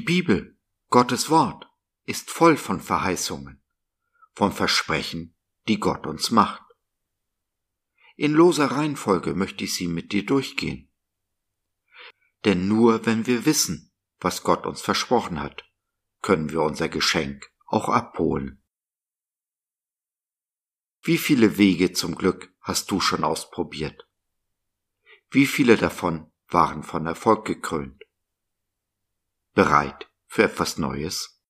Die Bibel, Gottes Wort, ist voll von Verheißungen, von Versprechen, die Gott uns macht. In loser Reihenfolge möchte ich sie mit dir durchgehen. Denn nur wenn wir wissen, was Gott uns versprochen hat, können wir unser Geschenk auch abholen. Wie viele Wege zum Glück hast du schon ausprobiert? Wie viele davon waren von Erfolg gekrönt? Bereit für etwas Neues?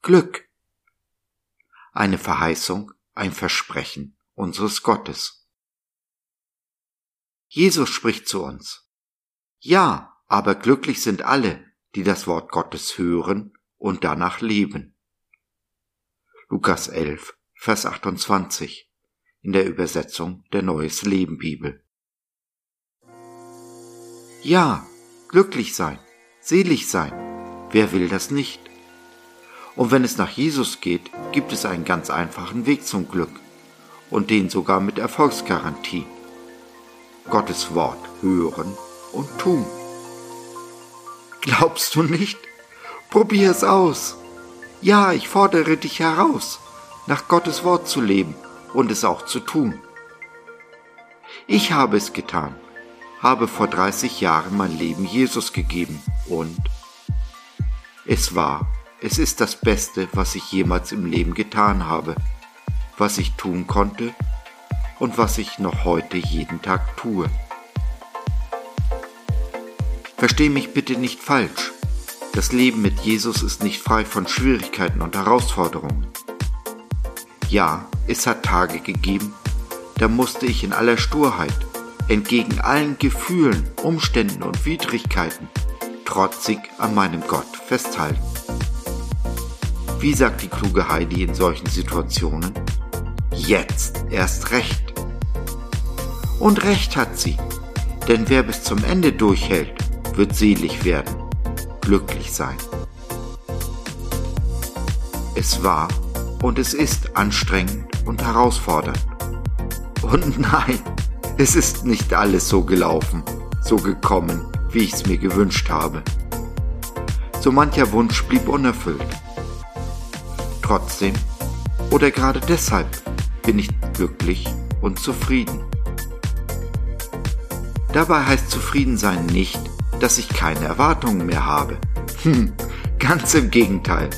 Glück. Eine Verheißung, ein Versprechen unseres Gottes. Jesus spricht zu uns. Ja, aber glücklich sind alle, die das Wort Gottes hören und danach leben. Lukas 11, Vers 28 in der Übersetzung der Neues Leben Bibel. Ja, glücklich sein, selig sein, wer will das nicht? Und wenn es nach Jesus geht, gibt es einen ganz einfachen Weg zum Glück und den sogar mit Erfolgsgarantie. Gottes Wort hören und tun. Glaubst du nicht? Probier es aus. Ja, ich fordere dich heraus, nach Gottes Wort zu leben und es auch zu tun. Ich habe es getan, habe vor 30 Jahren mein Leben Jesus gegeben und es war es ist das Beste, was ich jemals im Leben getan habe, was ich tun konnte und was ich noch heute jeden Tag tue. Versteh mich bitte nicht falsch. Das Leben mit Jesus ist nicht frei von Schwierigkeiten und Herausforderungen. Ja, es hat Tage gegeben, da musste ich in aller Sturheit, entgegen allen Gefühlen, Umständen und Widrigkeiten, trotzig an meinem Gott festhalten. Wie sagt die kluge Heidi in solchen Situationen? Jetzt erst recht. Und recht hat sie, denn wer bis zum Ende durchhält, wird selig werden, glücklich sein. Es war und es ist anstrengend und herausfordernd. Und nein, es ist nicht alles so gelaufen, so gekommen, wie ich es mir gewünscht habe. So mancher Wunsch blieb unerfüllt Trotzdem oder gerade deshalb bin ich glücklich und zufrieden. Dabei heißt zufrieden sein nicht, dass ich keine Erwartungen mehr habe. Hm, ganz im Gegenteil.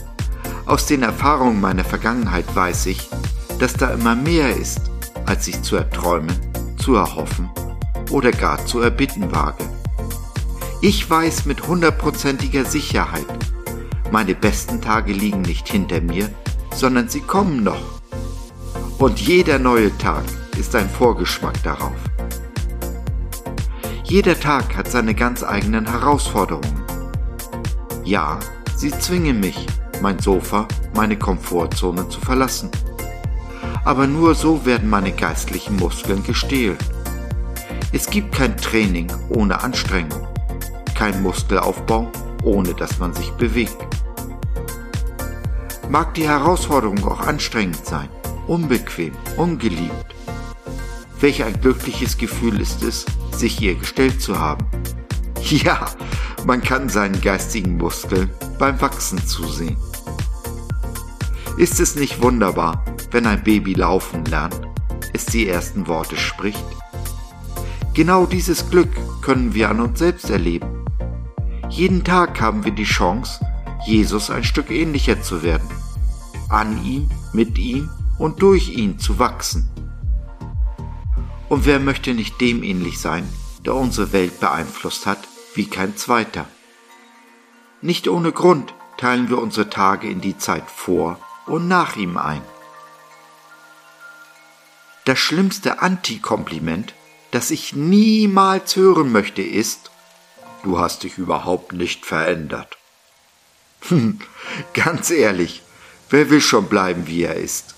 Aus den Erfahrungen meiner Vergangenheit weiß ich, dass da immer mehr ist, als ich zu erträumen, zu erhoffen oder gar zu erbitten wage. Ich weiß mit hundertprozentiger Sicherheit, meine besten Tage liegen nicht hinter mir, sondern sie kommen noch. Und jeder neue Tag ist ein Vorgeschmack darauf. Jeder Tag hat seine ganz eigenen Herausforderungen. Ja, sie zwingen mich, mein Sofa, meine Komfortzone zu verlassen. Aber nur so werden meine geistlichen Muskeln gestählt. Es gibt kein Training ohne Anstrengung, kein Muskelaufbau, ohne dass man sich bewegt mag die Herausforderung auch anstrengend sein, unbequem, ungeliebt. Welch ein glückliches Gefühl ist es, sich ihr gestellt zu haben. Ja, man kann seinen geistigen Muskeln beim Wachsen zusehen. Ist es nicht wunderbar, wenn ein Baby laufen lernt, es die ersten Worte spricht? Genau dieses Glück können wir an uns selbst erleben. Jeden Tag haben wir die Chance, Jesus ein Stück ähnlicher zu werden, an ihm, mit ihm und durch ihn zu wachsen. Und wer möchte nicht dem ähnlich sein, der unsere Welt beeinflusst hat, wie kein zweiter? Nicht ohne Grund teilen wir unsere Tage in die Zeit vor und nach ihm ein. Das schlimmste Antikompliment, das ich niemals hören möchte, ist, du hast dich überhaupt nicht verändert. Ganz ehrlich, wer will schon bleiben, wie er ist?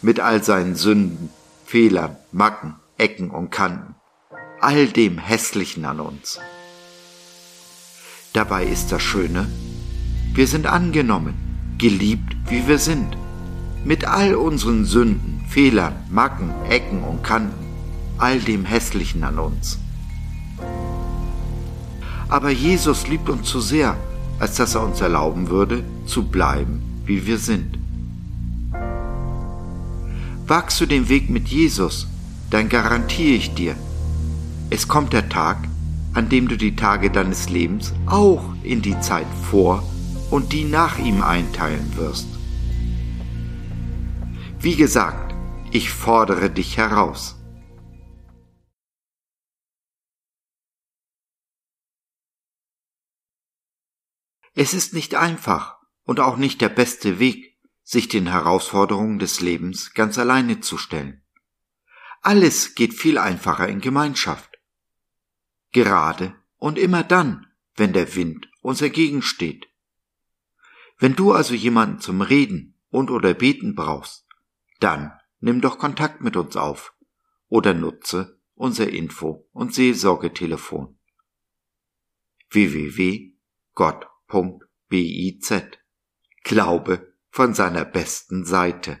Mit all seinen Sünden, Fehlern, Macken, Ecken und Kanten, all dem Hässlichen an uns. Dabei ist das Schöne, wir sind angenommen, geliebt, wie wir sind. Mit all unseren Sünden, Fehlern, Macken, Ecken und Kanten, all dem Hässlichen an uns. Aber Jesus liebt uns zu sehr, als dass er uns erlauben würde, zu bleiben, wie wir sind. Wagst du den Weg mit Jesus, dann garantiere ich dir, es kommt der Tag, an dem du die Tage deines Lebens auch in die Zeit vor und die nach ihm einteilen wirst. Wie gesagt, ich fordere dich heraus. Es ist nicht einfach und auch nicht der beste Weg, sich den Herausforderungen des Lebens ganz alleine zu stellen. Alles geht viel einfacher in Gemeinschaft. Gerade und immer dann, wenn der Wind uns entgegensteht. Wenn du also jemanden zum Reden und oder Beten brauchst, dann nimm doch Kontakt mit uns auf oder nutze unser Info- und Seelsorgetelefon www.gott.biz Glaube von seiner besten Seite.